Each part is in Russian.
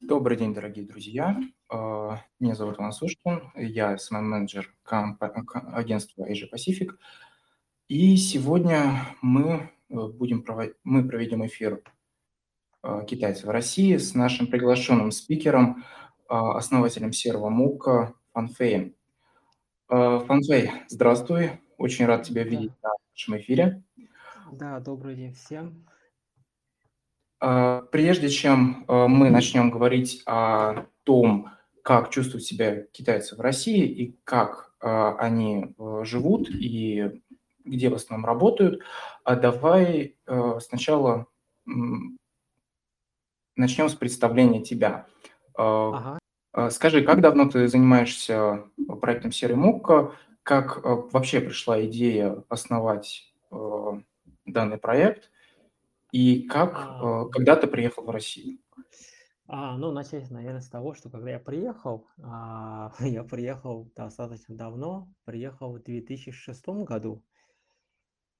Добрый день, дорогие друзья. А, меня зовут Иван Сушкин, я СММ-менеджер агентства Asia Pacific. И сегодня мы, э, будем проводить, мы проведем эфир а, китайцев в России с нашим приглашенным спикером, а, основателем серого МУКа Фанфеем. Фанфей, здравствуй, очень рад тебя видеть да. на нашем эфире. Да, добрый день всем. А, прежде чем а, мы начнем говорить о том, как чувствуют себя китайцы в России и как а, они живут и где в основном работают, давай сначала начнем с представления тебя. Ага. Скажи, как давно ты занимаешься проектом Серый Мукка? Как вообще пришла идея основать данный проект? И как, А, э, когда ты приехал в Россию? а, ну, начать, наверное, с того, что когда я приехал, а, я приехал достаточно давно, приехал в 2006 году.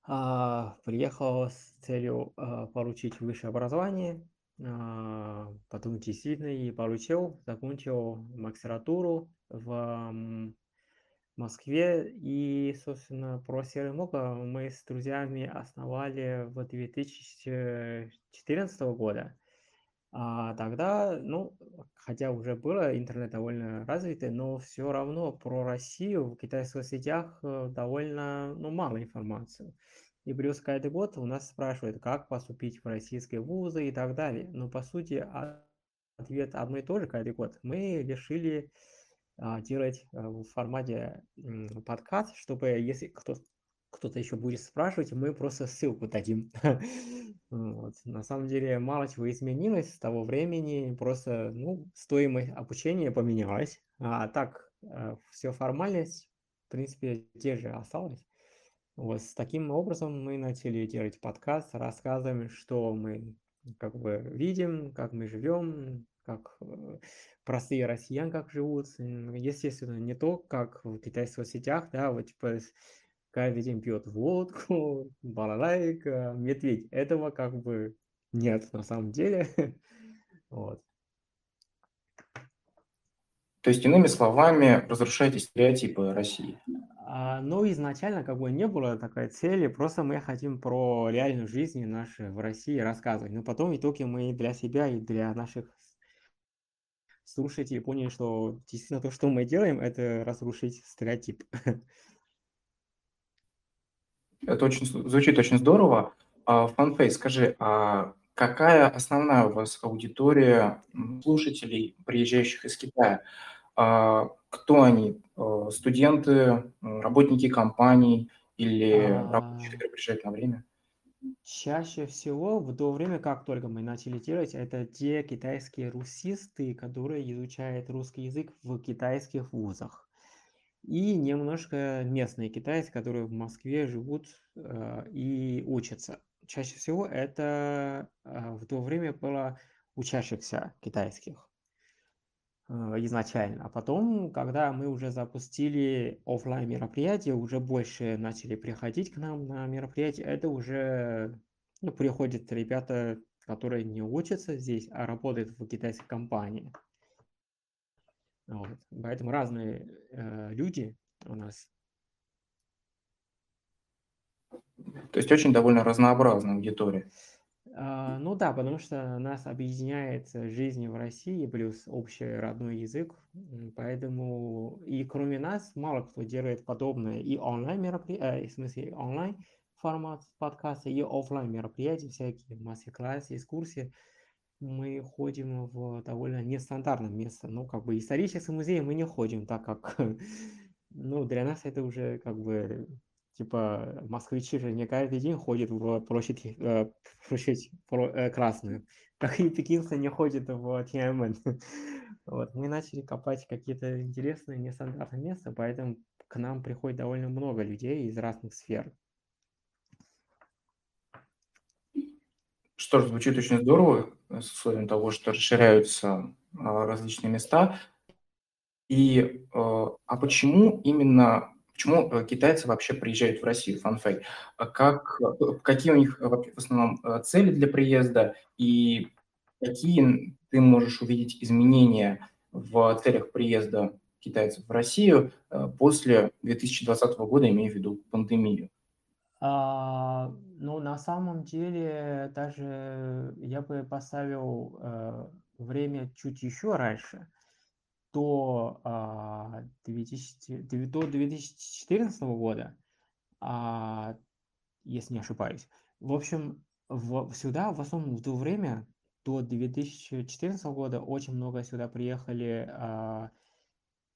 А, приехал с целью а, получить высшее образование, а, потом действительно и получил, закончил магистратуру в Москве. И, собственно, про Серый Мука мы с друзьями основали в 2014 года. А тогда, ну, хотя уже было интернет довольно развитый, но все равно про Россию в китайских сетях э, довольно, ну, мало информации. И плюс каждый год у нас спрашивают, как поступить в российские вузы и так далее. Но, по сути, ответ одно и то же каждый год. Мы решили делать а, в формате подкаст, чтобы если кто кто-то еще будет спрашивать, мы просто ссылку дадим. вот. На самом деле мало чего изменилось с того времени, просто ну, стоимость обучения поменялась, а так а, все формальность, в принципе, те же осталась. Вот с таким образом мы начали делать подкаст, рассказываем, что мы как бы видим, как мы живем, как э, простые россиян как живут. Естественно, не то, как в китайских сетях, да, вот типа каждый день пьет водку, балалайка, медведь. Этого как бы нет на самом деле. вот. То есть, иными словами, разрушаете стереотипы России. А, ну, изначально как бы не было такой цели, просто мы хотим про реальную жизнь нашей в России рассказывать. Но потом в итоге мы для себя и для наших слушатели поняли, что действительно то, что мы делаем, это разрушить стереотип. Это очень звучит очень здорово. А, Фанфей, скажи, а какая основная у вас аудитория слушателей, приезжающих из Китая? А, кто они? А, студенты, работники компаний или рабочие, которые приезжают на время? Чаще всего в то время, как только мы начали делать, это те китайские русисты, которые изучают русский язык в китайских вузах. И немножко местные китайцы, которые в Москве живут э, и учатся. Чаще всего это э, в то время было учащихся китайских. Э, изначально. А потом, когда мы уже запустили офлайн мероприятия, уже больше начали приходить к нам на мероприятия, это уже ну, приходят ребята, которые не учатся здесь, а работают в китайской компании. Вот. Поэтому разные э, люди у нас. То есть очень довольно разнообразная аудитория. А, ну да, потому что нас объединяет жизнь в России плюс общий родной язык, поэтому и кроме нас мало кто делает подобное. И онлайн мероприятия, э, в смысле онлайн формат подкаста и офлайн мероприятия, всякие мастер-классы, экскурсии. Мы ходим в довольно нестандартное место, ну как бы исторический музей мы не ходим, так как ну для нас это уже как бы типа москвичи же не каждый день ходят в площадь, э, площадь э, Красную, как и пекинцы не ходят в Тианьаньмэнь. Вот, мы начали копать какие-то интересные, нестандартные места, поэтому к нам приходит довольно много людей из разных сфер. Что ж, звучит очень здорово, с условием того, что расширяются а, различные места. И а, а почему именно Почему э, китайцы вообще приезжают в Россию, фанфей? А как, э, какие у них э, в основном цели для приезда и какие ты можешь увидеть изменения в целях приезда китайцев в Россию после 2020 года, имея в виду пандемию? А, ну, на самом деле, даже я бы поставил э, время чуть еще раньше, до, а, 2000, до 2014 года, а, если не ошибаюсь. В общем, в, сюда в основном в то время, до 2014 года, очень много сюда приехали а,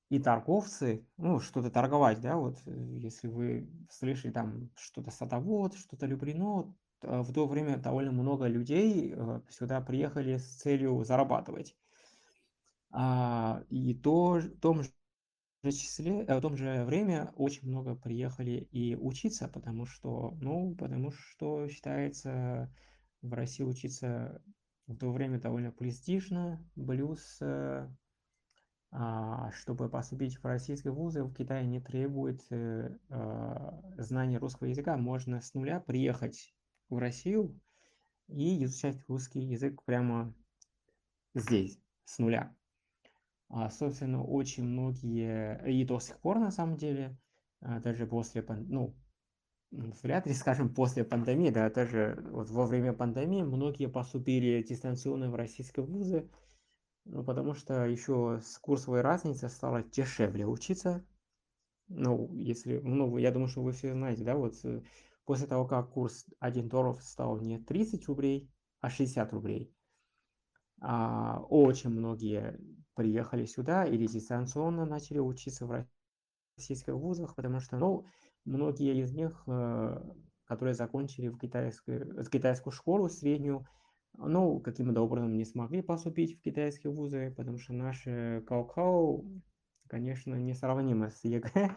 и торговцы, ну, что-то торговать, да, вот, если вы слышали там что-то садовод, что-то любрено, в то время довольно много людей э, сюда приехали с целью зарабатывать. А, и то, в том же числе, э, в том же время очень много приехали и учиться, потому что, ну, потому что считается в России учиться в то время довольно престижно, плюс а, чтобы поступить в российские вузы, в Китае не требует э, а, знания русского языка. Можно с нуля приехать в Россию и изучать русский язык прямо здесь, с нуля. А, собственно, очень многие, и до сих пор на самом деле, даже после, ну, вряд ли, скажем, после пандемии, да, даже вот во время пандемии многие поступили дистанционно в российские вузы, ну, потому что еще с курсовой разницы стало дешевле учиться. Ну, если, ну, я думаю, что вы все знаете, да, вот э, после того, как курс 1 доллар стал не 30 рублей, а 60 рублей, а, очень многие приехали сюда или дистанционно начали учиться в российских вузах, потому что, ну, многие из них, э, которые закончили в китайскую, китайскую школу среднюю, ну, каким-то образом не смогли поступить в китайские вузы, потому что наши гаокао, конечно, несравнимы с ЕГЭ.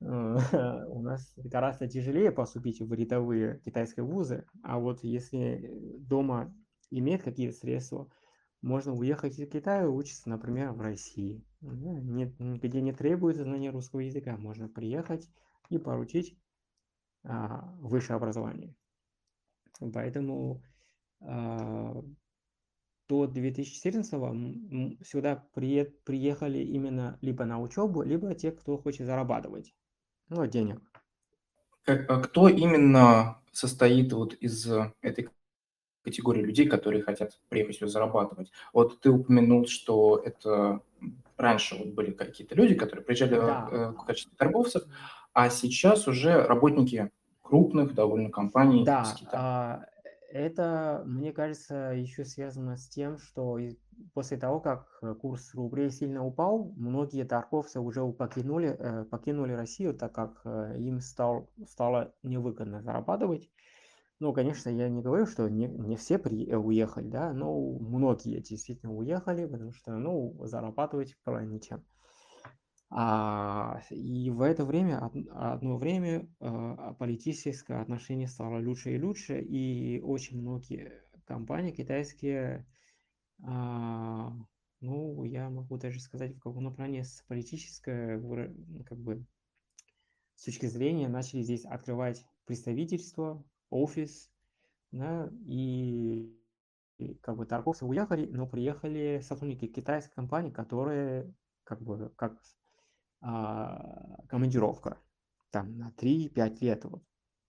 У нас гораздо тяжелее поступить в рядовые китайские вузы, а вот если дома иметь какие-то средства, можно уехать из Китая и учиться, например, в России, где не требуется знание русского языка. Можно приехать и получить а, высшее образование. Поэтому а, до 2014 сюда приехали именно либо на учебу, либо те, кто хочет зарабатывать ну, денег. А кто именно состоит вот из этой категории людей, которые хотят приехать сюда зарабатывать? Вот ты упомянул, что это раньше вот были какие-то люди, которые приезжали да. Э, в качестве торговцев, а сейчас уже работники крупных довольно компаний да, из Китая. Это, мне кажется, еще связано с тем, что после того, как курс рублей сильно упал, многие торговцы уже покинули, э, покинули Россию, так как э, им стал, стало невыгодно зарабатывать. Ну, конечно, я не говорю, что не, не все при, уехали, да, но многие действительно уехали, потому что, ну, зарабатывать было ничем. А, и в это время, одно время, а, политическое отношение стало лучше и лучше, и очень многие компании китайские, а, ну, я могу даже сказать, в каком направлении с политической, как бы, с точки зрения, начали здесь открывать представительство, офис, да, и, как бы торговцы уехали, но приехали сотрудники китайской компании, которые как бы как а, командировка там на 3-5 лет. Вот.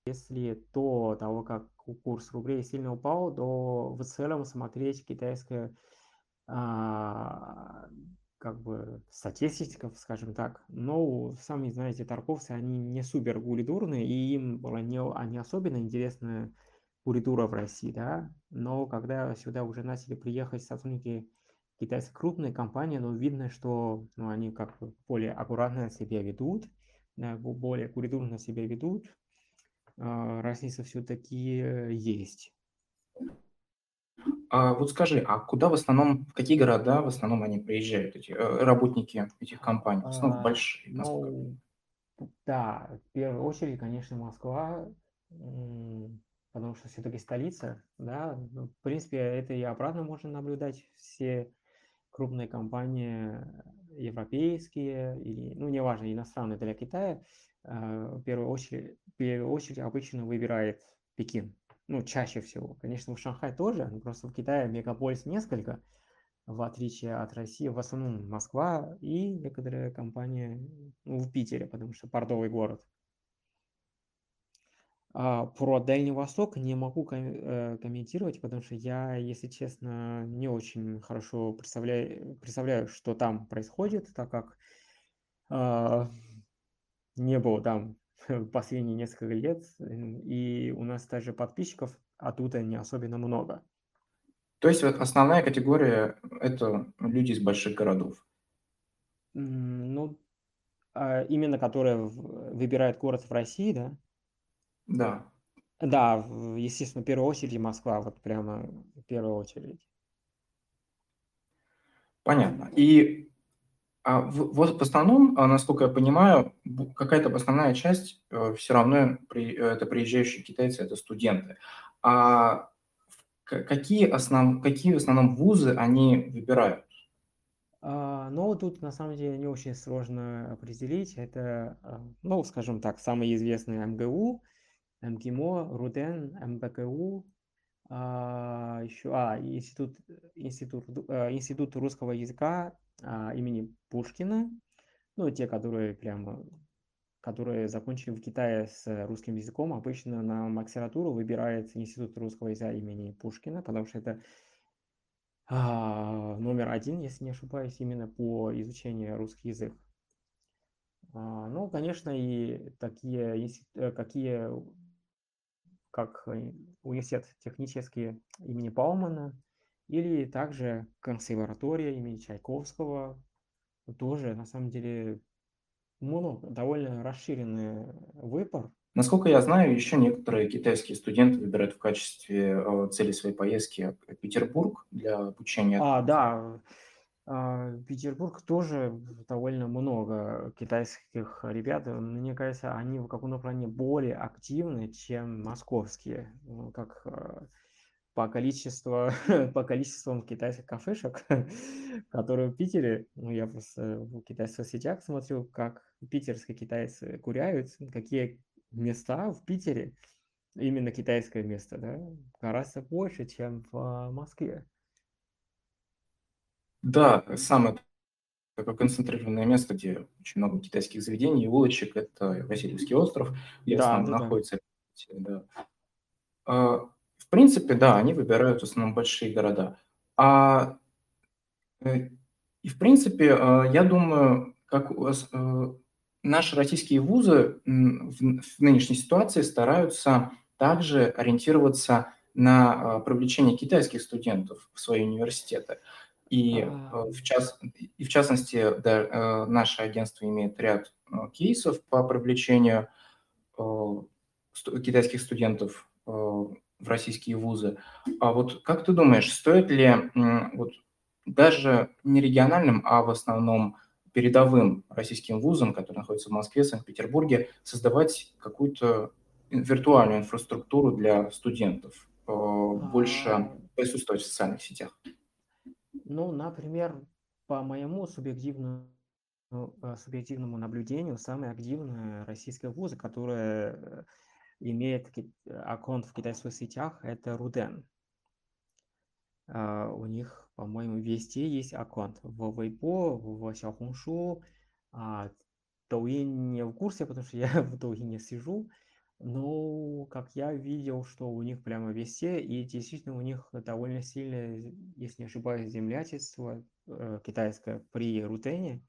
Если до того, как курс рублей сильно упал, то в целом смотреть китайское а, как бы статистика, скажем так. Но сами знаете, торговцы, они не супер гулидурные, и им было не, не особенно интересна куритура в России, да. Но когда сюда уже начали приехать сотрудники китайские крупные компании, но видно, что ну, они как бы более аккуратно себя ведут, да, более куритурно себя ведут. А, разница все-таки есть. А вот скажи, а куда в основном, в какие города в основном они приезжают, эти э, работники этих компаний? В основном а, большие. Ну, да, в первую очередь, конечно, Москва, потому что все-таки столица, да. Ну, в принципе, это и обратно можно наблюдать. Все крупные компании европейские или, ну, неважно, иностранные для Китая, э, в первую очередь, в первую очередь обычно выбирает Пекин. Ну, чаще всего. Конечно, в Шанхай тоже, но просто в Китае мегаполис несколько. в отличие от России, в основном Москва и некоторые компании ну, в Питере, потому что портовый город. А про Дальний Восток не могу э, комментировать, потому что я, если честно, не очень хорошо представляю, представляю что там происходит, так как э, не был там последние несколько лет, и у нас даже подписчиков оттуда не особенно много. То есть основная категория – это люди из больших городов? Ну, а именно которые выбирают город в России, да? Да. Да, естественно, в первую очередь Москва, вот прямо в первую очередь. Понятно. И а, вот в основном, а, насколько я понимаю, какая-то основная часть э, все равно при, это приезжающие китайцы, это студенты. А какие, основ, какие в основном вузы они выбирают? А, ну, тут на самом деле не очень сложно определить. Это, ну, скажем так, самые известные МГУ, МГИМО, РУДЕН, МБКУ, а, еще, а, институт, институт, э, институт русского языка а, имени Пушкина, ну, те, которые прямо, которые закончили в Китае с русским языком, обычно на магистратуру выбирается институт русского языка имени Пушкина, потому что это а, номер один, если не ошибаюсь, именно по изучению русский язык. А, ну, конечно, и такие, э, какие как э, университет технический имени Паумана, или также консерватория имени Чайковского, тоже на самом деле много, довольно расширенный выбор. Насколько я знаю, еще некоторые китайские студенты выбирают в качестве э, цели своей поездки Петербург для обучения. А, да, а, Петербург тоже довольно много китайских ребят. Мне кажется, они в каком-то плане более активны, чем московские. Ну, как а, по количеству, по количеству китайских кафешек, которые в Питере, ну, я просто в китайских сетях смотрю, как питерские китайцы куряют, какие места в Питере, именно китайское место, да, гораздо больше, чем в Москве. Да, самое такое концентрированное место, где очень много китайских заведений и улочек, это Васильевский остров, где да, основном да, находится. Да. В принципе, да, они выбирают в основном большие города. А, э, и в принципе, а, я думаю, как э, наши российские вузы в нынешней ситуации стараются также ориентироваться на привлечение китайских студентов в свои университеты. И, э, в, час, и в частности, да, э, наше агентство имеет ряд э, кейсов по привлечению китайских студентов в российские вузы. А вот как ты думаешь, стоит ли вот даже не региональным, а в основном передовым российским вузам, которые находятся в Москве, Санкт-Петербурге, создавать какую-то виртуальную инфраструктуру для студентов, больше а. присутствовать в социальных сетях? Ну, например, по моему субъективному, э, субъективному наблюдению, самые активные российские вузы, которые имеют аккаунт в китайских сетях, это Руден. А, у них, по-моему, везде есть аккаунт. В Weibo, в Xiaohongshu, а, Douyin не в курсе, потому что я в Douyin сижу. Ну, как я видел, что у них прямо везде, и действительно у них довольно сильное, если не ошибаюсь, землячество э, китайское при Рутене.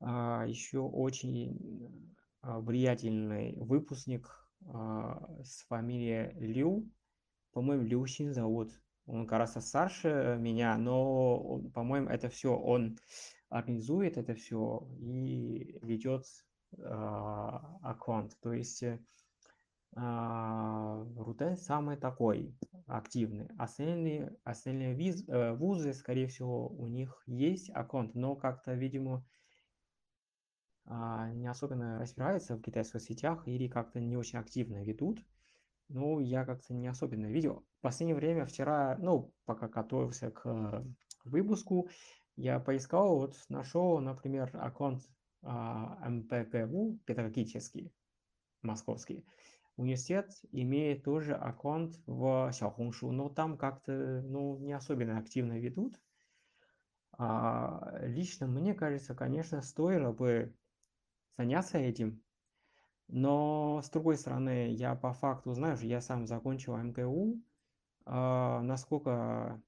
А, еще очень а, влиятельный выпускник с фамилией Лю, по-моему, Лю Син зовут. Он гораздо старше меня, но, по-моему, это все он организует это все и ведет а, аккаунт. То есть а, Рутен самый такой активный. Остальные, остальные виз, э, вузы, скорее всего, у них есть аккаунт, но как-то, видимо, а, не особенно разбираются в китайских сетях или как-то не очень активно ведут. Ну, я как-то не особенно видел. В последнее время, вчера, ну, пока готовился к выпуску, я поискал, вот нашел, например, аккаунт а, МПКУ педагогический, московский университет имеет тоже аккаунт в Xiaohongshu, но там как-то ну, не особенно активно ведут. А, лично мне кажется, конечно, стоило бы заняться этим, но с другой стороны, я по факту, знаешь, я сам закончил МГУ, а, насколько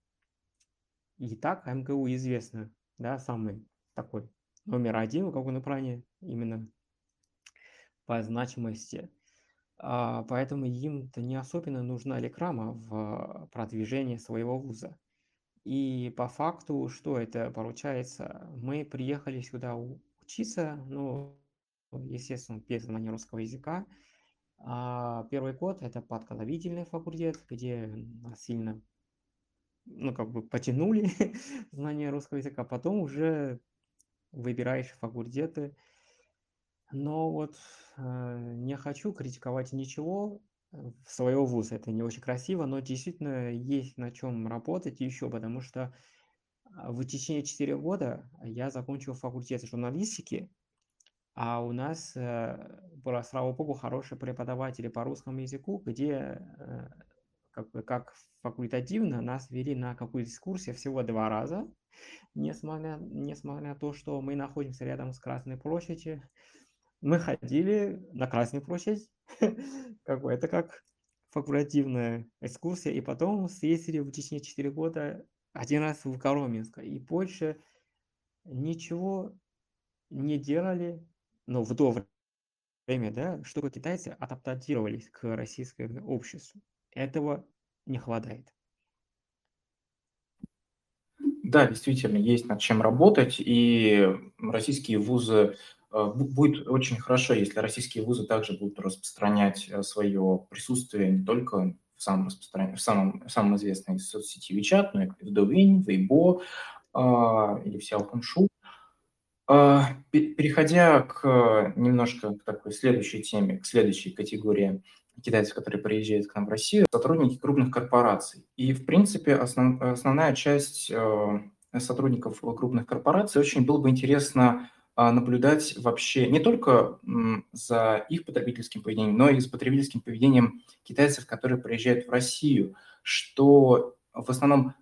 и так МГУ известно, да, самый такой номер один в каком-то плане именно по значимости. А, поэтому им-то не особенно нужна реклама в продвижении своего вуза. И по факту, что это получается? Мы приехали сюда учиться, ну, естественно, без знания русского языка. А первый год это подготовительный факультет, где нас сильно, ну, как бы потянули знание русского языка. Потом уже выбираешь факультеты. Но вот э, не хочу критиковать ничего э, своего вуза. Это не очень красиво, но действительно есть на чем работать еще, потому что а, в течение 4 года я закончил факультет журналистики, а у нас э, было, слава богу, хорошие преподаватели по русскому языку, где э, как, как факультативно нас вели на какую-то экскурсию всего два раза, несмотря, несмотря на то, что мы находимся рядом с Красной площадью, мы ходили на Красную площадь, как бы это как факультативная экскурсия, и потом съездили в течение 4 года один раз в Коломенск, и больше ничего не делали, но в то время, да, чтобы китайцы адаптировались к российскому обществу. Этого не хватает. Да, действительно, есть над чем работать, и российские вузы Э, будет очень хорошо, если российские вузы также будут распространять э, свое присутствие не только в самом, распростран... в самом, в самом известной соцсети WeChat, но и в Douyin, Weibo э, или в Xiaohongshu. Э, переходя к немножко к такой следующей теме, к следующей категории китайцев, которые приезжают к нам в Россию, сотрудники крупных корпораций. И, в принципе, основ, основная часть э, сотрудников крупных корпораций очень было бы интересно а, наблюдать вообще не только за их потребительским поведением, но и за потребительским поведением китайцев, которые приезжают в Россию, что в основном э,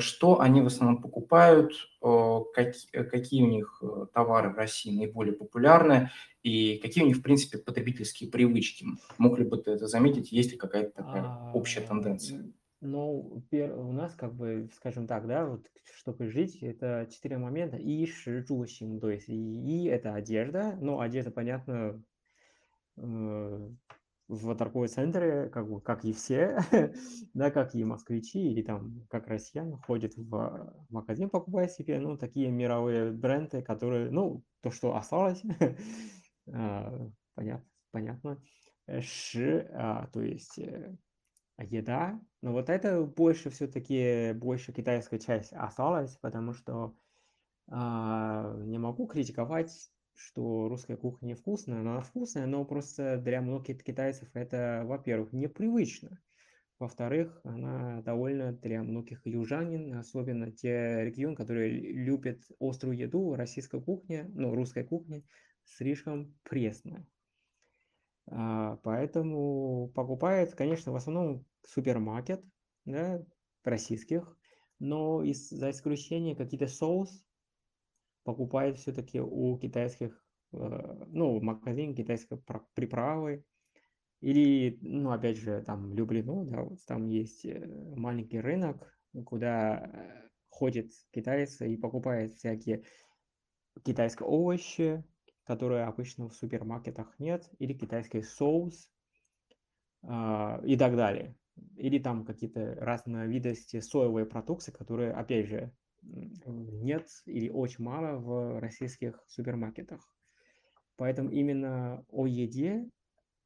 что они в основном покупают, какие у них э, товары в России наиболее популярны и какие у них, в принципе, потребительские привычки. Мог ли бы ты это заметить, есть ли какая-то такая общая а, тенденция? Ну, у нас, как бы, скажем так, да, вот чтобы жить, это четыре момента. И ши, жу, син, то есть и, это одежда, ну, одежда, понятно, э, в торговые центры, как бы, как и все, да, как и москвичи или там, как россияне, ходят в магазин, покупая себе, ну, такие мировые бренды, которые, ну, то, что осталось, а, понятно, понятно. Ши, а, то есть э, еда. Но вот это больше все-таки, больше китайская часть осталась, потому что а, не могу критиковать, что русская кухня невкусная, она вкусная, но просто для многих китайцев это, во-первых, непривычно. Во-вторых, она довольно для многих южанин, особенно те регионы, которые любят острую еду, российская кухня, ну, русская кухня, слишком пресная. А, поэтому покупает, конечно, в основном супермаркет, да, российских, но из, за исключением какие-то соус покупает все-таки у китайских, э, ну, магазин китайской приправы, или, ну, опять же, там Люблино, да, вот там есть э, маленький рынок, куда э, ходят китайцы и покупают всякие китайские овощи, которые обычно в супермаркетах нет, или китайский соус э, и так далее. Или там какие-то разновидности соевой продукции, которые, опять же, нет или очень мало в российских супермаркетах. Поэтому именно о еде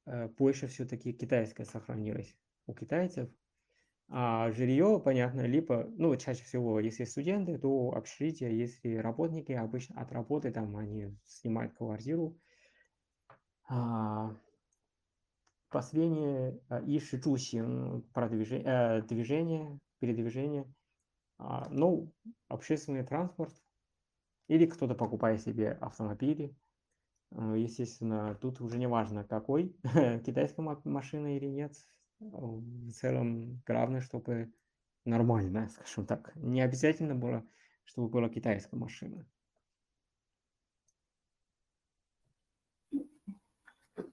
э, больше все-таки китайская сохранилась у китайцев. А жилье, понятно, либо, ну, чаще всего, если студенты, то общежитие, если работники, обычно от работы там они снимают квартиру. А, последнее и шичусин продвижение, э, движение, передвижение. А, ну, общественный транспорт или кто-то покупает себе автомобили. А, естественно, тут уже не важно какой, китайская машина или нет, в целом главное, чтобы нормально, скажем так. Не обязательно было, чтобы была китайская машина.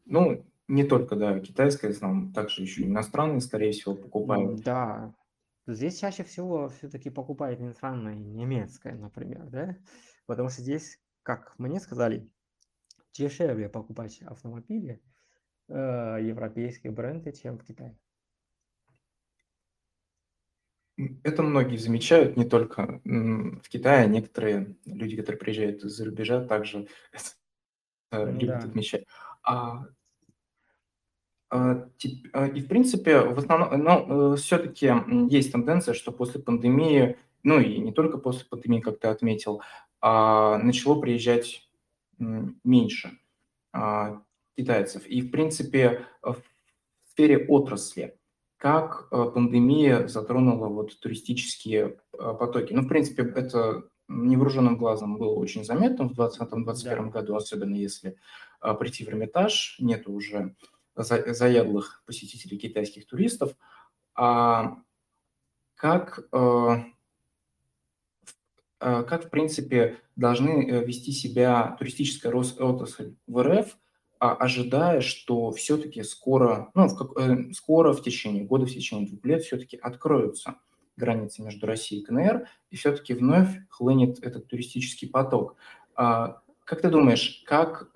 Ну, не только, да, китайская, знам, также еще иностранные, скорее всего, покупают. Да, здесь чаще всего все-таки покупают иностранная, немецкая, например, да, потому что здесь, как мне сказали, дешевле покупать автомобили, э, европейские бренды, чем в Китае. Это многие замечают, не только в Китае, некоторые люди, которые приезжают из-за рубежа, также ну, любят да. отмечать. А а, а, и, в принципе, в основном, но э, все-таки есть тенденция, что после пандемии, ну и не только после пандемии, как ты отметил, а, начало приезжать меньше китайцев. И, в принципе, в сфере отрасли, как пандемия затронула вот туристические потоки. Ну, в принципе, это невооруженным глазом было очень заметно в 2020-2021 да. году, особенно если прийти в Эрмитаж, нет уже заядлых посетителей китайских туристов, а как, э, э, как в принципе должны э, вести себя туристическая отрасль в РФ, а, ожидая, что все-таки скоро, ну, в как, скоро в течение года, в течение двух лет все-таки откроются границы между Россией и КНР, и все-таки вновь хлынет этот туристический поток. А, как ты думаешь, как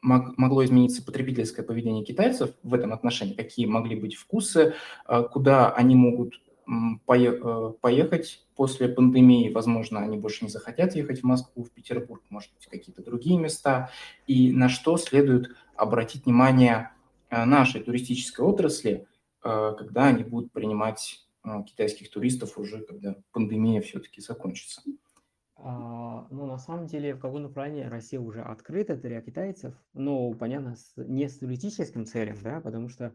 могло измениться потребительское поведение китайцев в этом отношении, какие могли быть вкусы, а, куда они могут э, поехать после пандемии, возможно, они больше не захотят ехать в Москву, в Петербург, может быть, какие-то другие места, и на что следует обратить внимание э, нашей туристической отрасли, э, когда они будут принимать китайских туристов уже, когда пандемия все-таки закончится. А, ну, на самом деле, в каком плане Россия уже открыта для китайцев, ну, понятно, не с туристическим целям, да, потому что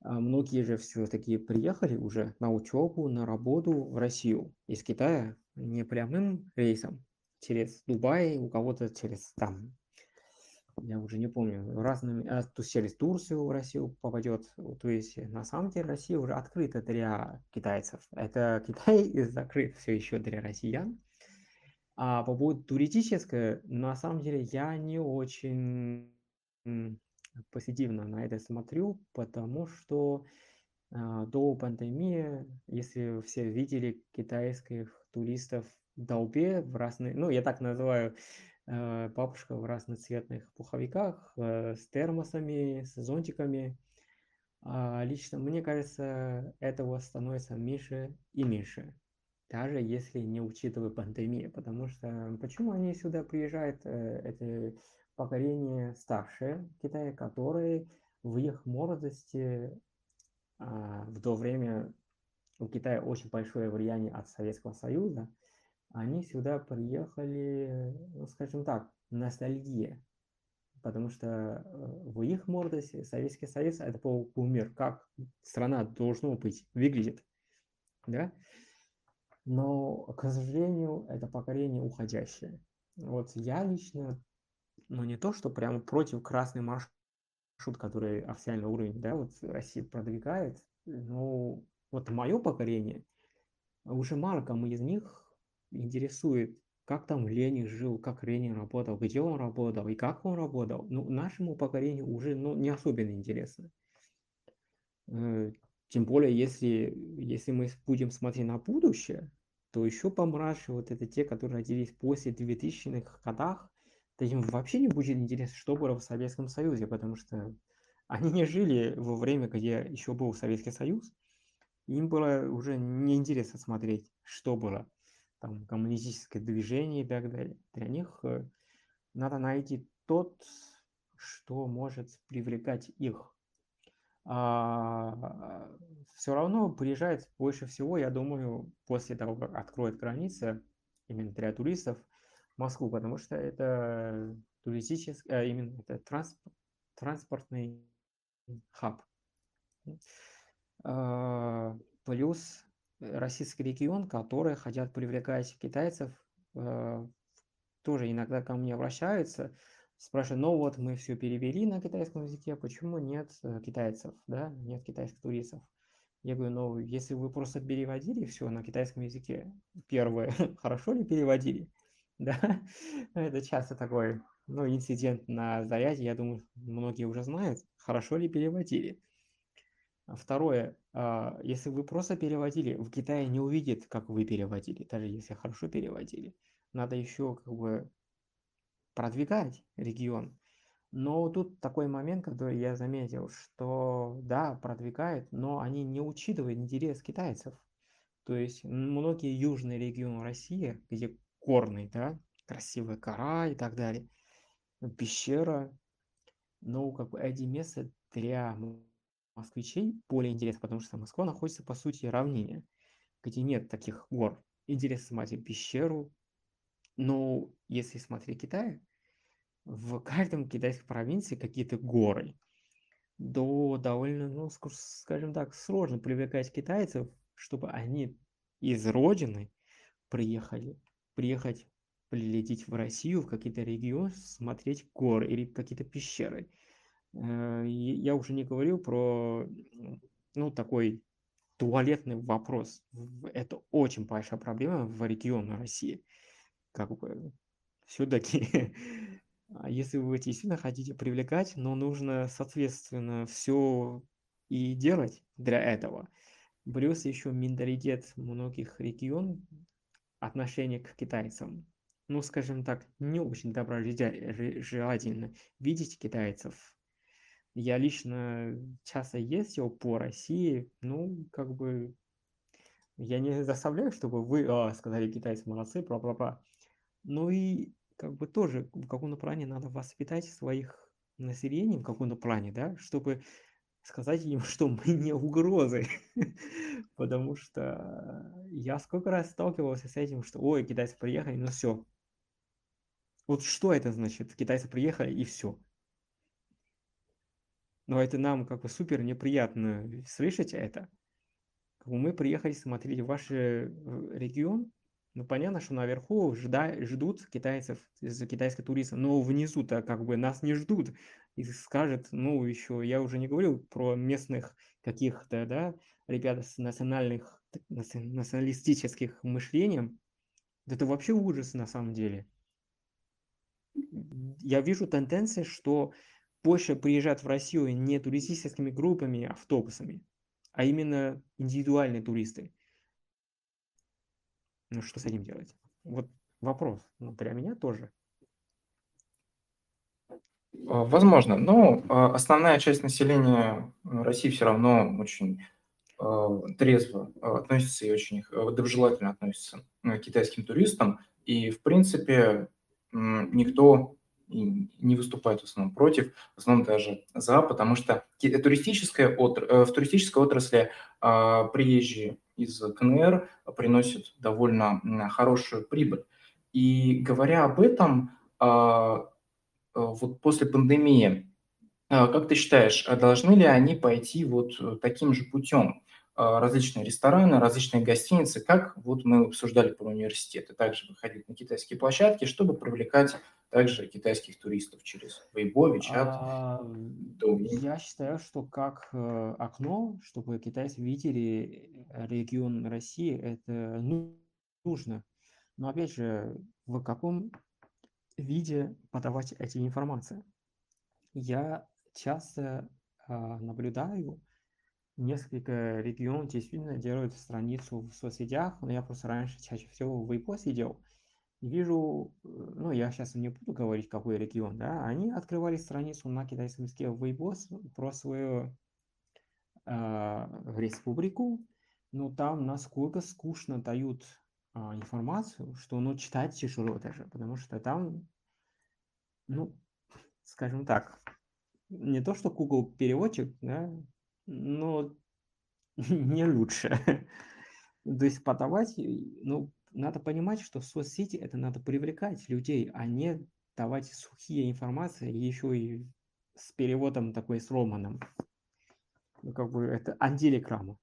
а, многие же все-таки приехали уже на учебу, на работу в Россию из Китая не прямым рейсом через Дубай, у кого-то через там, я уже не помню, разными, а, то через Турцию в Россию попадет. То есть на самом деле Россия уже открыта для китайцев. Это Китай закрыт все еще для россиян. А по поводу туристического, на самом деле я не очень позитивно на это смотрю, потому что а, до пандемии, если все видели китайских туристов в толпе в разные, ну я так называю, э, бабушка в разноцветных пуховиках э, с термосами, с зонтиками. А лично мне кажется, этого становится меньше и меньше даже если не учитывая пандемию, потому что почему они сюда приезжают, э, это поколение старшее Китая, которые в их молодости а, в то время у Китая очень большое влияние от Советского Союза, они сюда приехали, ну, скажем так, ностальгия, потому что э, в их молодости Советский Союз это полумир, как страна должно быть, выглядит, да, но, к сожалению, это поколение уходящее. Вот я лично, ну не то, что прямо против красный маршрут, который официальный уровень, да, вот Россия продвигает, но вот мое поколение, уже мало кому из них интересует, как там Ленин жил, как Ленин работал, где он работал и как он работал. Ну, нашему поколению уже ну, не особенно интересно. Э, тем более, если, если мы будем смотреть на будущее, то еще помраче вот это те, которые родились после 2000-х годах, то им вообще не будет интересно, что было в Советском Союзе, потому что они не жили во время, где еще был Советский Союз, им было уже неинтересно смотреть, что было там коммунистическое движение и так далее. Для них э, надо найти тот, что может привлекать их. А, все равно приезжает больше всего, я думаю, после того, как откроют границы, именно для туристов, Москву, потому что это туристический, а именно это транспорт, транспортный хаб. А, плюс российский регион, который хотят привлекать китайцев, а, тоже иногда ко мне обращаются, спрашиваю, ну вот мы все перевели на китайском языке, почему нет э, китайцев, да, нет китайских туристов? Я говорю, ну, если вы просто переводили все на китайском языке, первое, хорошо ли переводили? Да, это часто такой, ну, инцидент на заряде, я думаю, многие уже знают, хорошо ли переводили. А второе, а, если вы просто переводили, в Китае не увидит, как вы переводили, даже если хорошо переводили. Надо еще как бы продвигать регион. Но тут такой момент, который я заметил, что да, продвигает, но они не учитывают интерес китайцев. То есть многие южные регионы России, где горный, да, красивая кора и так далее, пещера, ну, как бы эти места для москвичей более интересны, потому что Москва находится, по сути, равнине, где нет таких гор. Интересно смотреть пещеру, но если смотреть Китай, в каждом китайской провинции какие-то горы. До довольно, ну, скажем так, сложно привлекать китайцев, чтобы они из родины приехали, приехать, прилететь в Россию, в какие-то регионы, смотреть горы или какие-то пещеры. Э, я уже не говорил про, ну, такой туалетный вопрос. Это очень большая проблема в регионе России. Как бы все-таки если вы действительно хотите привлекать, но нужно, соответственно, все и делать для этого. Плюс еще менталитет многих регион, отношение к китайцам. Ну, скажем так, не очень доброжелательно видеть китайцев. Я лично часто ездил по России, ну, как бы, я не заставляю, чтобы вы а, сказали китайцы молодцы, бла-бла-бла. Ну и как бы тоже в каком-то плане надо воспитать своих населений в каком-то плане, да, чтобы сказать им, что мы не угрозы. Потому что я сколько раз сталкивался с этим, что ой, китайцы приехали, ну все. Вот что это значит? Китайцы приехали и все. Но это нам как бы супер неприятно слышать это. Мы приехали смотреть ваш э, регион, ну, понятно, что наверху жда, ждут китайцев, китайских туристов, но внизу-то как бы нас не ждут. И скажет, ну, еще, я уже не говорил про местных каких-то, да, ребят с национальных, националистических мышлением. Это вообще ужас на самом деле. Я вижу тенденции, что больше приезжают в Россию не туристическими группами, автобусами, а именно индивидуальные туристы. Ну что с этим делать? Вот вопрос. Ну, для меня тоже. А, возможно, но а, основная часть населения России все равно очень а, трезво относится и очень доброжелательно относится к китайским туристам. И, в принципе, никто не выступает в основном против, в основном даже за, потому что туристическая отр... Э, в туристической отрасли приезжие из КНР приносит довольно хорошую прибыль. И говоря об этом, а, а, вот после пандемии, а, как ты считаешь, должны ли они пойти вот таким же путем? Различные рестораны, различные гостиницы, как вот мы обсуждали про университеты, также выходить на китайские площадки, чтобы привлекать также китайских туристов через Weibo, WeChat, а, Я считаю, что как э, окно, чтобы китайцы видели регион России, это нужно. Но опять же, в каком виде подавать эти информации? Я часто а, наблюдаю, несколько регионов действительно делают страницу в соцсетях, но я просто раньше чаще всего в Weibo сидел, вижу, э, ну, я сейчас не буду говорить, какой регион, да, они открывали страницу на китайском языке Weibo про свою э, республику, но там насколько скучно дают э, информацию, что, ну, читать тяжело даже, потому что там, ну, скажем так, не то, что Google переводчик, да, но не лучше. То есть подавать, ну, надо понимать, что в соцсети это надо привлекать людей, а не давать сухие информации, еще и с переводом такой сломанным. Ну, как бы это антиреклама.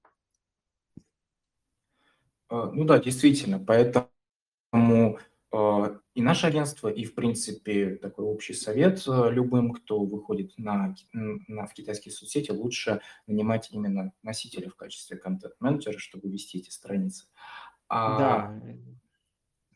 А, ну да, действительно, поэтому а, и наше агентство, и, в принципе, такой общий совет э, любым, кто выходит на, на, в китайские соцсети, лучше нанимать именно носителя в качестве контент-менеджера, чтобы вести эти страницы. А, да.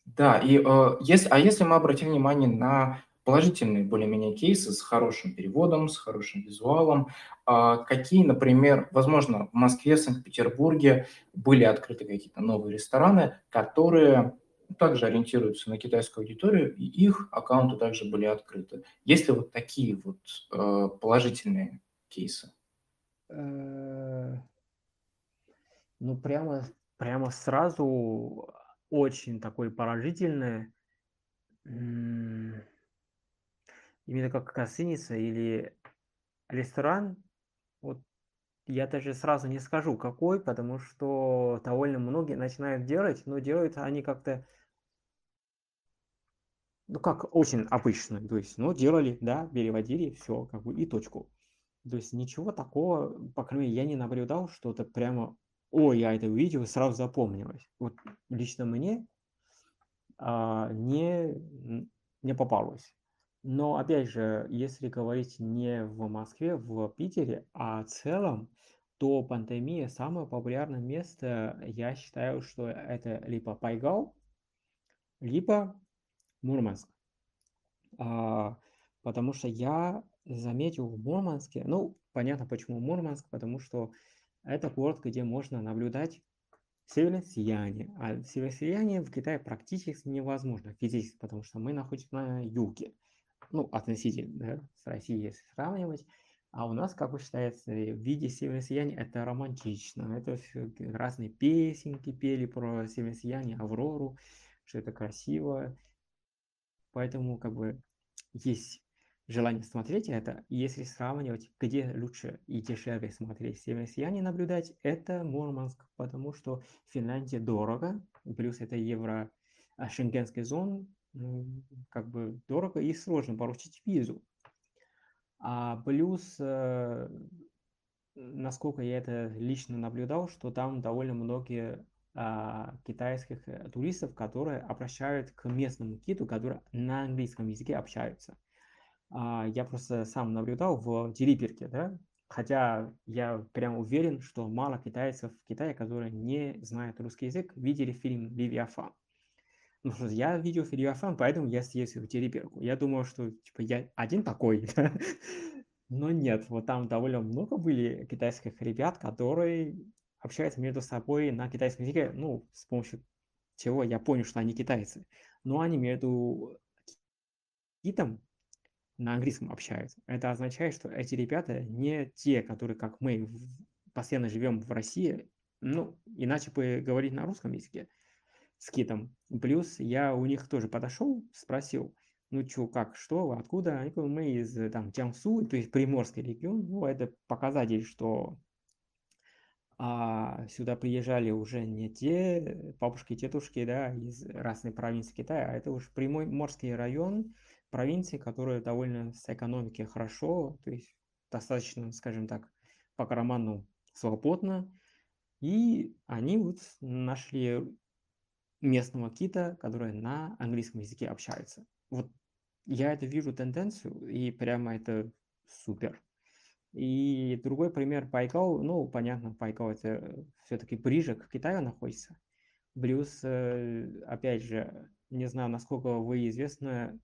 Да, и э, если, а если мы обратим внимание на положительные более-менее кейсы с хорошим переводом, с хорошим визуалом. А какие, например, возможно, в Москве, Санкт-Петербурге были открыты какие-то новые рестораны, которые также ориентируются на китайскую аудиторию, и их аккаунты также были открыты. Есть ли вот такие вот э, положительные кейсы? Э, ну, прямо, прямо сразу очень такой положительный именно как гостиница или ресторан, вот я даже сразу не скажу какой, потому что довольно многие начинают делать, но делают они как-то, ну как очень обычно, то есть, ну делали, да, переводили, все, как бы и точку. То есть ничего такого, по крайней мере, я не наблюдал, что это прямо, ой, я это увидел, сразу запомнилось. Вот лично мне а, не, не попалось. Но опять же, если говорить не в Москве, в Питере, а в целом, то пандемия самое популярное место, я считаю, что это либо Пайгал, либо Мурманск. А, потому что я заметил в Мурманске, ну, понятно почему Мурманск, потому что это город, где можно наблюдать северное сияние. А северное сияние в Китае практически невозможно физически, потому что мы находимся на юге ну, относительно, да, с Россией, если сравнивать, а у нас, как бы считается, в виде северного сияния это романтично. Это разные песенки пели про северное сияние, Аврору, что это красиво. Поэтому, как бы, есть желание смотреть это. если сравнивать, где лучше и дешевле смотреть северное сияние наблюдать, это Мурманск, потому что Финляндия дорого, плюс это евро а шенгенской зоны, как бы дорого и сложно получить визу. А плюс, э, насколько я это лично наблюдал, что там довольно многие а, китайских э, туристов, которые обращают к местному киту, которые на английском языке общаются. А, я просто сам наблюдал в Дилиперке, да, хотя я прям уверен, что мало китайцев в Китае, которые не знают русский язык, видели фильм «Левиафан». Ну, что я видел Фериафан, поэтому я съездил в Тереберку. Я думал, что типа я один такой. Но нет, вот там довольно много были китайских ребят, которые общаются между собой на китайском языке, ну, с помощью чего я понял, что они китайцы. Но они между китом на английском общаются. Это означает, что эти ребята не те, которые, как мы, постоянно живем в России, ну, иначе бы говорить на русском языке с китом. Плюс я у них тоже подошел, спросил, ну что, как, что, откуда? Они говорят, мы из там Jiangsu, то есть Приморский регион. Ну, это показатель, что а, сюда приезжали уже не те бабушки, тетушки, да, из разных провинций Китая, а это уже Приморский район, провинции, которые довольно с экономики хорошо, то есть достаточно, скажем так, по карману свободно. И они вот нашли местного кита, который на английском языке общается. Вот я это вижу тенденцию, и прямо это супер. И другой пример Пайкал, ну, понятно, Пайкал это все-таки ближе к Китаю находится. Плюс, э, опять же, не знаю, насколько вы известны,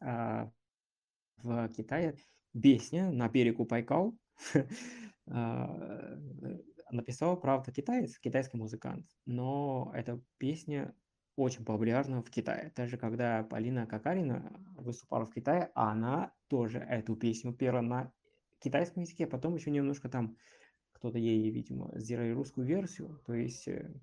в Китае песня на берегу Пайкал а, написал, правда, китаец, китайский музыкант, но эта песня очень популярна в Китае. Даже когда Полина Какарина выступала в Китае, она тоже эту песню пела на китайском языке, а потом еще немножко там кто-то ей, видимо, сделали русскую версию. То есть, э,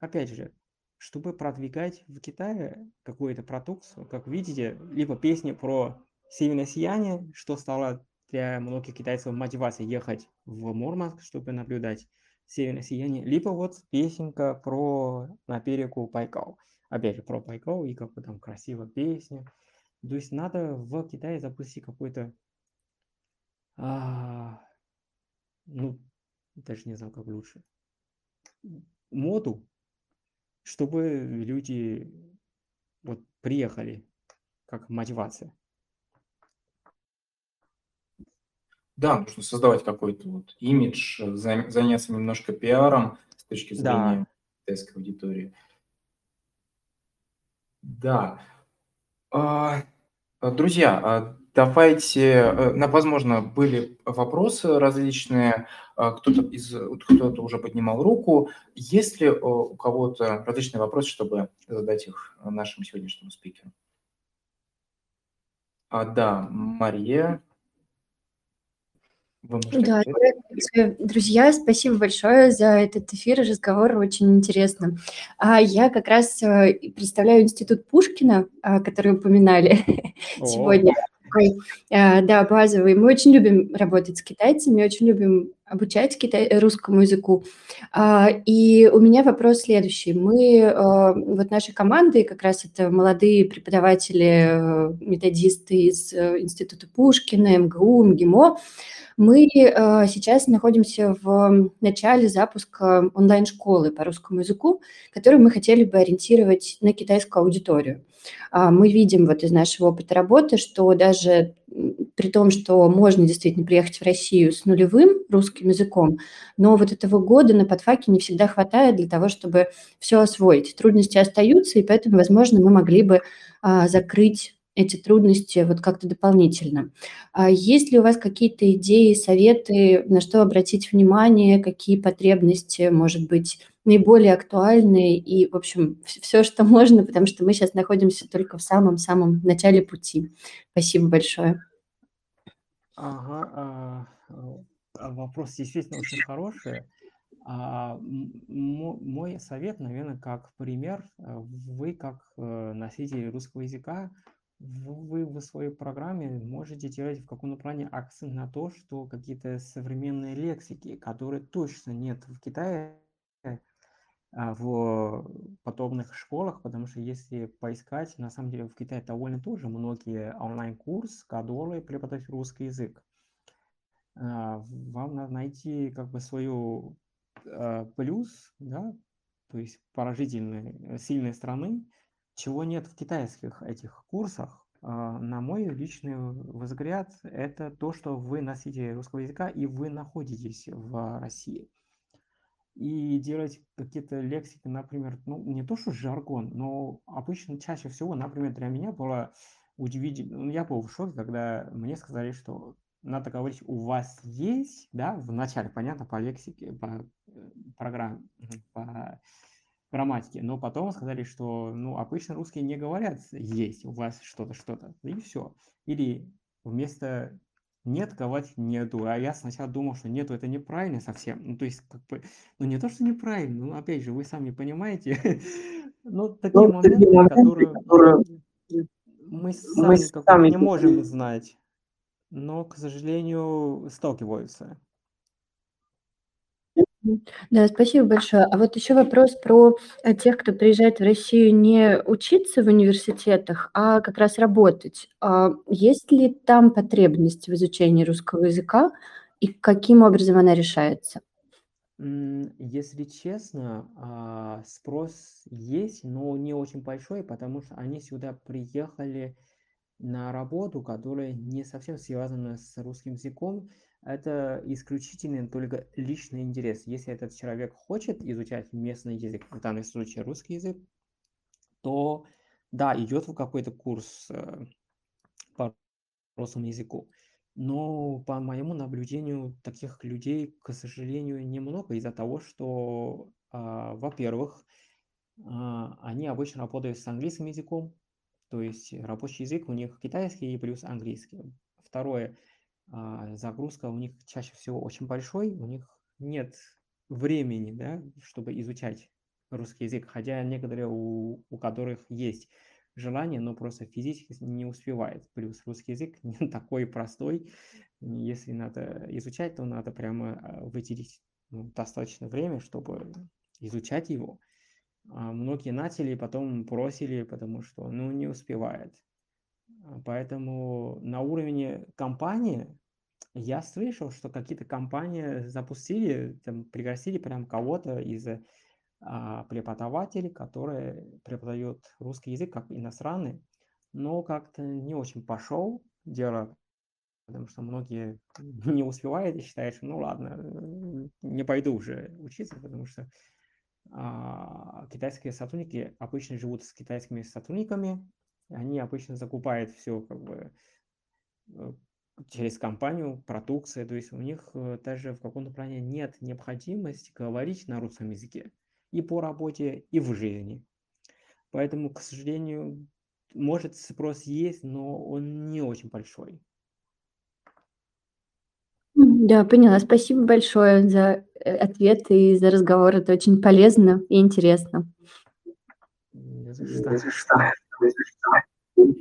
опять же, чтобы продвигать в Китае какую-то продукцию, как видите, либо песни про северное сияние, что стало для многих китайцев мотивацией ехать в Мурманск, чтобы наблюдать северное сияние, либо вот песенка про на берегу Байкал. Опять же, про Байкал и как бы там красивая песня. То есть надо в Китае запустить какой-то, а, ну, даже не знаю, как лучше, моду, чтобы люди вот приехали как мотивация. Да, нужно создавать какой-то вот имидж, заняться немножко пиаром с точки зрения да. китайской аудитории. Да. А, друзья, а давайте, э, возможно, были вопросы различные, а, кто-то из, кто-то уже поднимал руку. Есть ли у кого-то различные вопросы, чтобы задать их нашему сегодняшнему спикеру? А, да, Мария. Да, друзья, спасибо большое за этот эфир и разговор, очень интересно. А я как раз э, представляю институт Пушкина, а, который упоминали сегодня. Такой, э, да, базовый. Мы очень любим работать с китайцами, очень любим обучать китай, русскому языку. А, и у меня вопрос следующий. Мы, э, вот нашей команды, как раз это молодые преподаватели, методисты из Института Пушкина, МГУ, МГИМО, мы э, сейчас находимся в начале запуска онлайн-школы по русскому языку, которую мы хотели бы ориентировать на китайскую аудиторию. А, мы видим вот из нашего опыта работы, что даже при том, что можно действительно приехать в Россию с нулевым русским языком, но вот этого года на подфаке не всегда хватает для того, чтобы все освоить. Трудности остаются, и поэтому, возможно, мы могли бы а, закрыть эти трудности вот как-то дополнительно. А есть ли у вас какие-то идеи, советы, на что обратить внимание, какие потребности, может быть, наиболее актуальные и, в общем, все, что можно, потому что мы сейчас находимся только в самом-самом начале пути. Спасибо большое. Ага, а, а, вопрос действительно очень хороший. А, мой совет, наверное, как пример, вы как э, носитель русского языка вы в своей программе можете делать в каком-то плане акцент на то, что какие-то современные лексики, которые точно нет в Китае, в подобных школах, потому что если поискать, на самом деле в Китае довольно тоже многие онлайн-курсы, которые преподают русский язык. А, вам надо найти как бы свою а, плюс, да, то есть положительные, сильные стороны, чего нет в китайских этих курсах, а, на мой личный взгляд, это то, что вы носите русского языка и вы находитесь в России. И делать какие-то лексики, например, ну, не то, что жаргон, но обычно чаще всего, например, для меня было удивительно, ну, я был в шоке, когда мне сказали, что надо говорить, у вас есть, да, в начале, понятно, по лексике, по э, программе, по грамматики, но потом сказали, что, ну, обычно русские не говорят «есть», «у вас что-то, что-то», и все. Или вместо «нет» говорить «нету», а я сначала думал, что «нету» это неправильно совсем, ну, то есть, как бы, ну, не то, что неправильно, ну, опять же, вы сами понимаете, ну, такие моменты, которые, которые мы сами, мы сами не можем знать, но, к сожалению, сталкиваются. Да, спасибо большое. А вот еще вопрос про э, тех, кто приезжает в Россию не учиться в университетах, а как раз работать. А есть ли там потребность в изучении русского языка и каким образом она решается? Если честно, а, спрос есть, но не очень большой, потому что они сюда приехали на работу, которая не совсем связана с русским языком это исключительно только личный интерес. Если этот человек хочет изучать местный язык, в данном случае русский язык, то да, идет в какой-то курс э, по русскому языку. Но по моему наблюдению таких людей, к сожалению, немного из-за того, что, а, во-первых, а, они обычно работают с английским языком, то есть рабочий язык у них китайский и плюс английский. Второе, загрузка у них чаще всего очень большой, у них нет времени, да, чтобы изучать русский язык, хотя некоторые, у, у которых есть желание, но просто физически не успевает. Плюс русский язык не такой простой. Если надо изучать, то надо прямо а, выделить ну, достаточно время, чтобы изучать его. А многие начали, потом бросили, потому что ну, не успевает. Поэтому на уровне компании я слышал, что какие-то компании запустили, там, пригласили прям кого-то из а, преподавателей, которые преподают русский язык как иностранный, но как-то не очень пошел дело, потому что многие не успевают и считают, что ну ладно, не пойду уже учиться, потому что а, китайские сотрудники обычно живут с китайскими сотрудниками, они обычно закупают все как бы э, через компанию, продукция, то есть у них э, даже в каком-то плане нет необходимости говорить на русском языке и по работе, и в жизни. Поэтому, к сожалению, может спрос есть, но он не очень большой. Да, поняла. Спасибо большое за э, ответ и за разговор. Это очень полезно и интересно.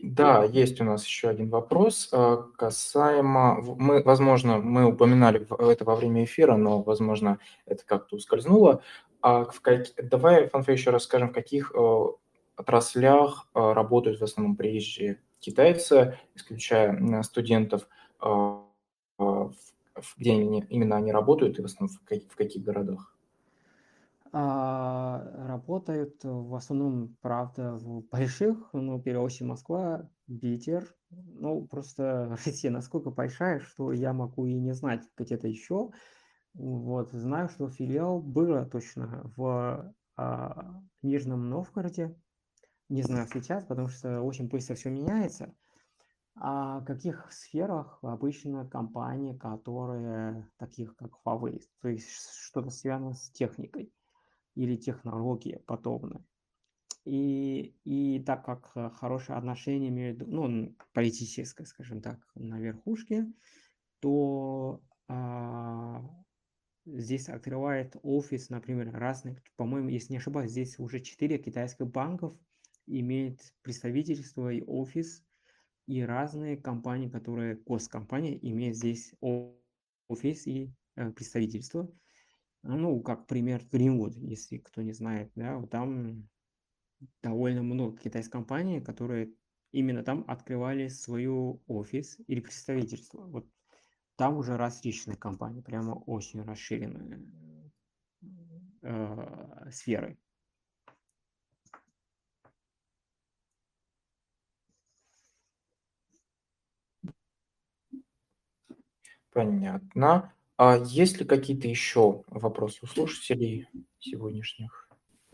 Да, есть у нас еще один вопрос э, касаемо, мы, возможно, мы упоминали это во время эфира, но, возможно, это как-то ускользнуло. А в как... Давай, Фанфе, еще расскажем, в каких э, отраслях работают в основном приезжие китайцы, исключая студентов, где именно они работают и в основном в каких городах? А, работают в основном, правда, в больших, ну, перевозчик Москва, Питер. Ну, просто Россия насколько большая, что я могу и не знать где-то еще. Вот, знаю, что филиал было точно в а, Нижнем Новгороде. Не знаю сейчас, потому что очень быстро все меняется. А в каких сферах обычно компании, которые таких как Huawei, то есть что-то связано с техникой или технологией подобной. И, и так как э, хорошее отношение между, ну, политическое, скажем так, на верхушке, то а, здесь открывает офис, например, разных, по-моему, если не ошибаюсь, здесь уже четыре китайских банков имеет представительство и офис и разные компании, которые, госкомпании, имеют здесь офис и э, представительство. Ну, как пример Greenwood, если кто не знает, да, вот там довольно много китайских компаний, которые именно там открывали свою офис или представительство. Вот там уже различные компании, прямо очень расширенные э, сферы. Понятно. А есть ли какие-то еще вопросы у слушателей сегодняшних?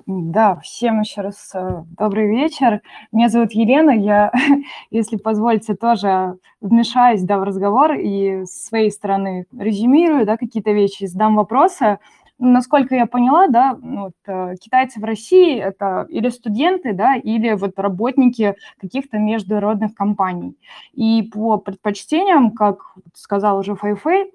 Да, всем еще раз э, добрый вечер. Меня зовут Елена. Я, если позволите, тоже вмешаюсь да, в разговор и с своей стороны резюмирую да, какие-то вещи, задам вопросы. Насколько я поняла, да, ну, вот, э, китайцы в России – это или студенты, да, или вот работники каких-то международных компаний. И по предпочтениям, как сказал уже Фэнфэй,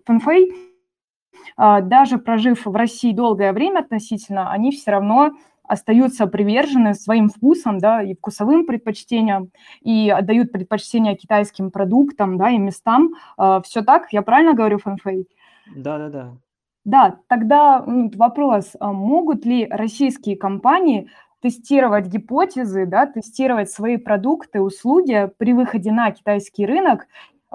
даже прожив в России долгое время относительно, они все равно остаются привержены своим вкусам, да, и вкусовым предпочтениям, и отдают предпочтение китайским продуктам, да, и местам. А, все так? Я правильно говорю, Фэнфэй? Да-да-да. Да, тогда вопрос, а могут ли российские компании тестировать гипотезы, да, тестировать свои продукты, услуги при выходе на китайский рынок,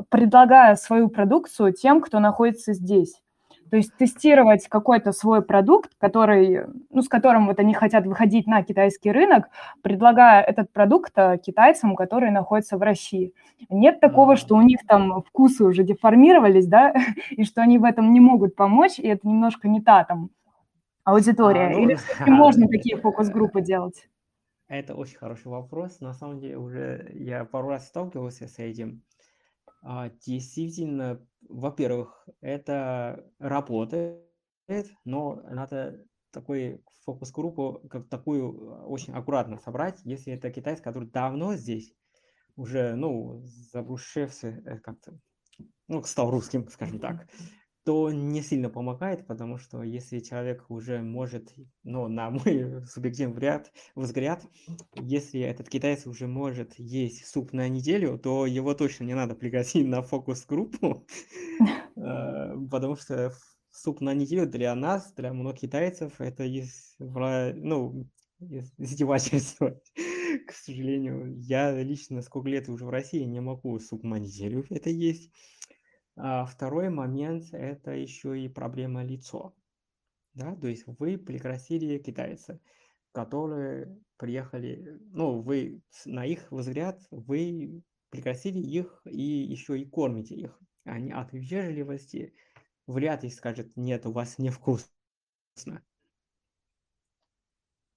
предлагая свою продукцию тем, кто находится здесь? То есть тестировать какой-то свой продукт, который, ну, с которым вот они хотят выходить на китайский рынок, предлагая этот продукт э, китайцам, которые находятся в России. Нет такого, что у них там вкусы уже деформировались, да, и что они в этом не могут помочь, и это немножко не та там аудитория. А, ну, Или все-таки можно такие фокус-группы делать? Это очень хороший вопрос. На самом деле уже я пару раз сталкивался с этим. А, действительно, во-первых, это работает, но надо такой фокус-группу, как такую, а, очень аккуратно собрать, если это китайец, который давно здесь, уже, ну, забушевся, э, как-то, ну, стал русским, скажем так, то не сильно помогает, потому что если человек уже может, ну, на мой субъективный взгляд, взгляд, если этот китаец уже может есть суп на неделю, то его точно не надо пригласить на фокус-группу, э, потому что суп на неделю для нас, для многих китайцев, это есть, ну, издевательство. К сожалению, я лично сколько лет уже в России не могу суп на неделю это есть. А второй момент – это еще и проблема лицо. Да? То есть вы пригласили китайца, которые приехали, ну, вы, на их взгляд, вы пригласили их и еще и кормите их. Они от вежливости вряд ли скажут, нет, у вас невкусно.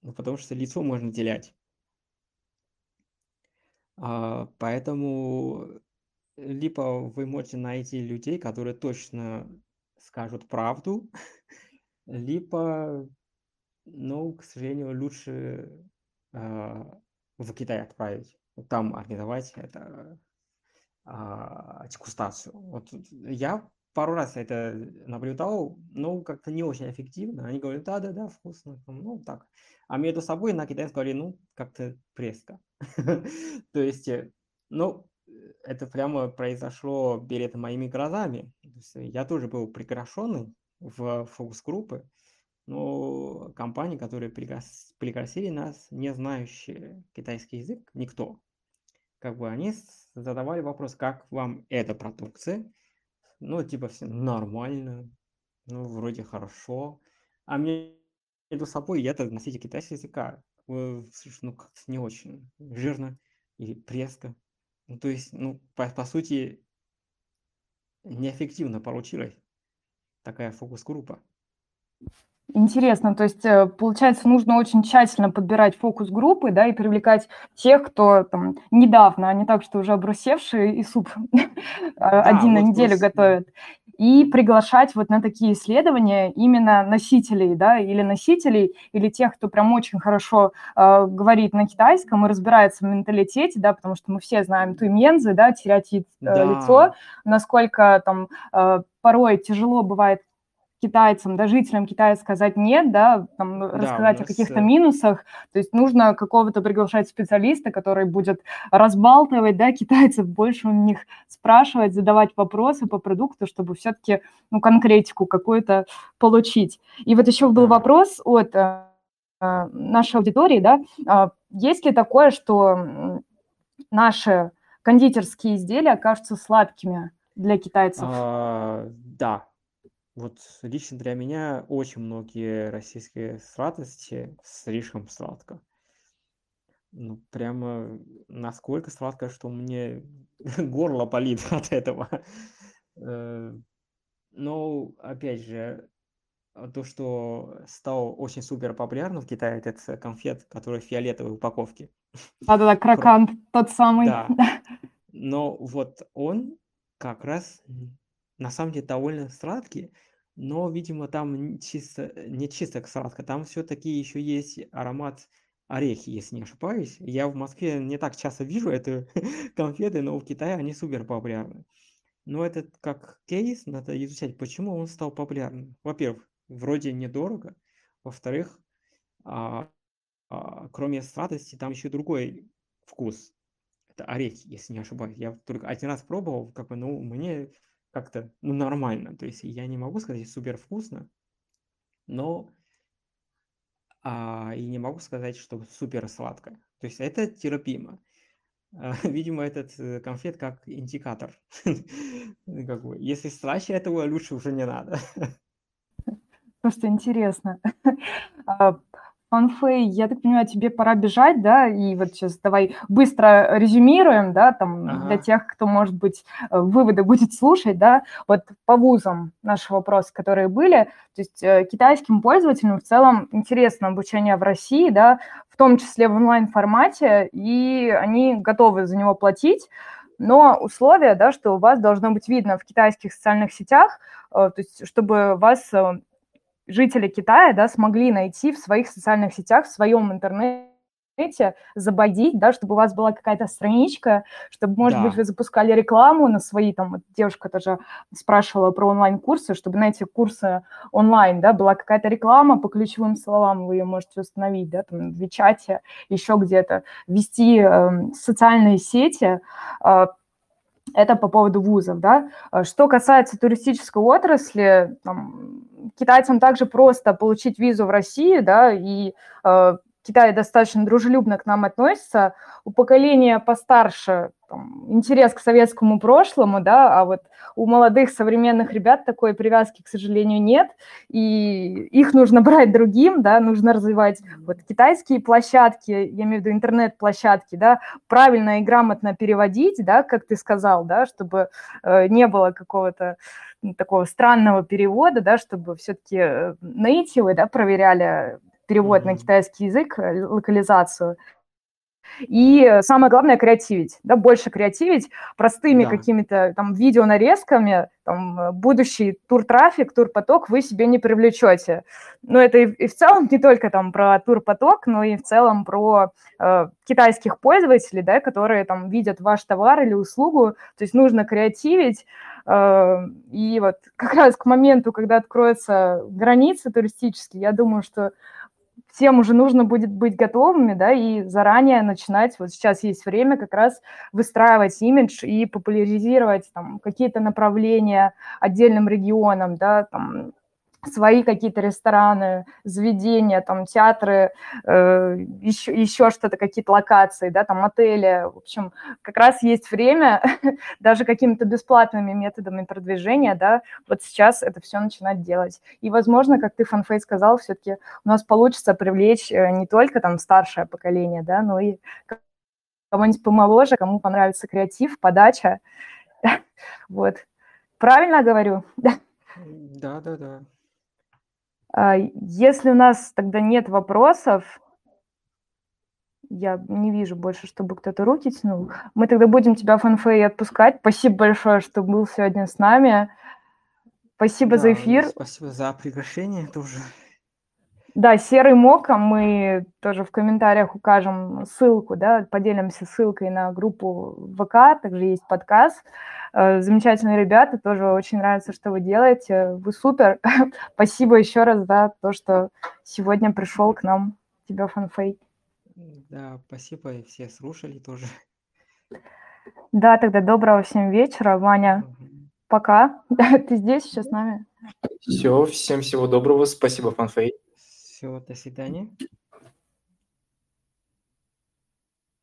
Ну, потому что лицо можно терять. А, поэтому либо вы можете найти людей, которые точно скажут правду, либо, ну, к сожалению, лучше э, в Китай отправить, там организовать это э. Вот я пару раз это наблюдал, но как-то не очень эффективно. Они говорят, да-да-да, вкусно, ну так. А между собой на китайском говорили, ну, как-то преска. То есть, э, ну, это прямо произошло перед моими глазами. я тоже был приглашенный в фокус-группы, но компании, которые пригласили нас, не знающие китайский язык, никто. Как бы они задавали вопрос, как вам эта продукция? Ну, типа все нормально, ну, вроде хорошо. А мне между собой я-то носитель китайского языка. Ну, как-то не очень жирно или преско. Ну, то есть, ну, по, по сути, неэффективно получилась такая фокус-группа. Интересно, то есть, э, получается, нужно очень тщательно подбирать фокус-группы, да, и привлекать тех, кто там недавно, а не так, что уже обрусевшие и суп да, один вот на неделю просто... готовят и приглашать вот на такие исследования именно носителей, да, или носителей, или тех, кто прям очень хорошо э, говорит на китайском и разбирается в менталитете, да, потому что мы все знаем туймензы, да, терять э, да. лицо, насколько там э, порой тяжело бывает китайцам, да, жителям Китая сказать нет, да, там, да, рассказать нас... о каких-то э, минусах. То есть нужно какого-то приглашать специалиста, который будет разбалтывать, да, китайцев, больше у них спрашивать, задавать вопросы по продукту, чтобы все-таки, ну, конкретику какую-то получить. И вот еще был вопрос от э, нашей аудитории, да, э, есть ли такое, что наши кондитерские изделия окажутся сладкими для китайцев? А, да, вот лично для меня очень многие российские сладости слишком сладко. Ну, прямо насколько сладко, что мне горло болит от этого. Э, но, опять же, то, что стал очень супер популярным в Китае, это конфет, который в фиолетовой упаковке. Да-да-да, крокант, тот самый. Да. Но вот он как раз на самом деле довольно сладкий, но, видимо, там чисто, не чисто сладко, там все-таки еще есть аромат орехи, если не ошибаюсь. Я в Москве не так часто вижу эту конфеты, но в Китае они супер популярны. Но это как кейс, надо изучать, почему он стал популярным. Во-первых, вроде недорого. Во-вторых, а, а, кроме сладости, там еще другой вкус. Это орехи, если не ошибаюсь. Я только один раз пробовал, как бы, ну, мне как-то, ну, нормально. То есть я не могу сказать супер вкусно, но а, и не могу сказать, что супер сладко. То есть это терпимо. А, видимо, этот э, конфет как индикатор. бы, если слаще этого, лучше уже не надо. Просто интересно. А, Фанфей, я так понимаю, тебе пора бежать, да, и вот сейчас давай быстро резюмируем, да, там, ага. для тех, кто, может быть, э, выводы будет слушать, да, вот по вузам наши вопросы, которые были, то есть э, китайским пользователям в целом интересно обучение в России, да, в том числе в онлайн-формате, и они готовы за него платить, но условие, да, что у вас должно быть видно в китайских социальных сетях, э, то есть чтобы вас жители Китая да, смогли найти в своих социальных сетях, в своем интернете, забодить, да, чтобы у вас была какая-то страничка, чтобы, может да. быть, вы запускали рекламу на свои, там, вот девушка тоже спрашивала про онлайн-курсы, чтобы на эти курсы онлайн, да, была какая-то реклама по ключевым словам, вы ее можете установить, да, там, в Вичате, еще где-то, вести э, социальные сети, э, это по поводу вузов, да. А что касается туристической отрасли, там, китайцам также просто получить визу в России, да, и э, Китай достаточно дружелюбно к нам относится. У поколения постарше там, интерес к советскому прошлому, да, а вот у молодых современных ребят такой привязки, к сожалению, нет, и их нужно брать другим, да, нужно развивать вот китайские площадки, я имею в виду интернет-площадки, да, правильно и грамотно переводить, да, как ты сказал, да, чтобы э, не было какого-то такого странного перевода, да, чтобы все-таки э, native, да, проверяли перевод mm-hmm. на китайский язык, э, локализацию. И самое главное креативить, да, больше креативить простыми да. какими-то там видеонарезками, там э, будущий тур-трафик, тур-поток вы себе не привлечете. Но это и, и в целом не только там про тур-поток, но и в целом про э, китайских пользователей, да, которые там видят ваш товар или услугу. То есть нужно креативить. Э, и вот как раз к моменту, когда откроются границы туристические, я думаю, что всем уже нужно будет быть готовыми, да, и заранее начинать, вот сейчас есть время как раз выстраивать имидж и популяризировать там какие-то направления отдельным регионам, да, там, свои какие-то рестораны, заведения, там, театры, э, еще, еще что-то, какие-то локации, да, там, отели. В общем, как раз есть время даже какими-то бесплатными методами продвижения, да, вот сейчас это все начинать делать. И, возможно, как ты, Фанфей, сказал, все-таки у нас получится привлечь э, не только там старшее поколение, да, но и кого-нибудь помоложе, кому понравится креатив, подача. Вот. Правильно говорю? Да, да, да. А, если у нас тогда нет вопросов, я не вижу больше, чтобы кто-то руки тянул. Мы тогда будем тебя, Фанфей, отпускать. Спасибо большое, что был сегодня с нами. Спасибо да, за эфир. Спасибо за приглашение тоже. Да, серый мока, мы тоже в комментариях укажем ссылку, да, поделимся ссылкой на группу ВК, также есть подкаст. Э, замечательные ребята, тоже очень нравится, что вы делаете. Вы супер. Спасибо еще раз за то, что сегодня пришел к нам, тебя, Фанфей. Да, спасибо, и все слушали тоже. Да, тогда доброго всем вечера, Ваня. Пока. Ты здесь сейчас с нами? Все, всем всего доброго. Спасибо, Фанфей. Все, до свидания.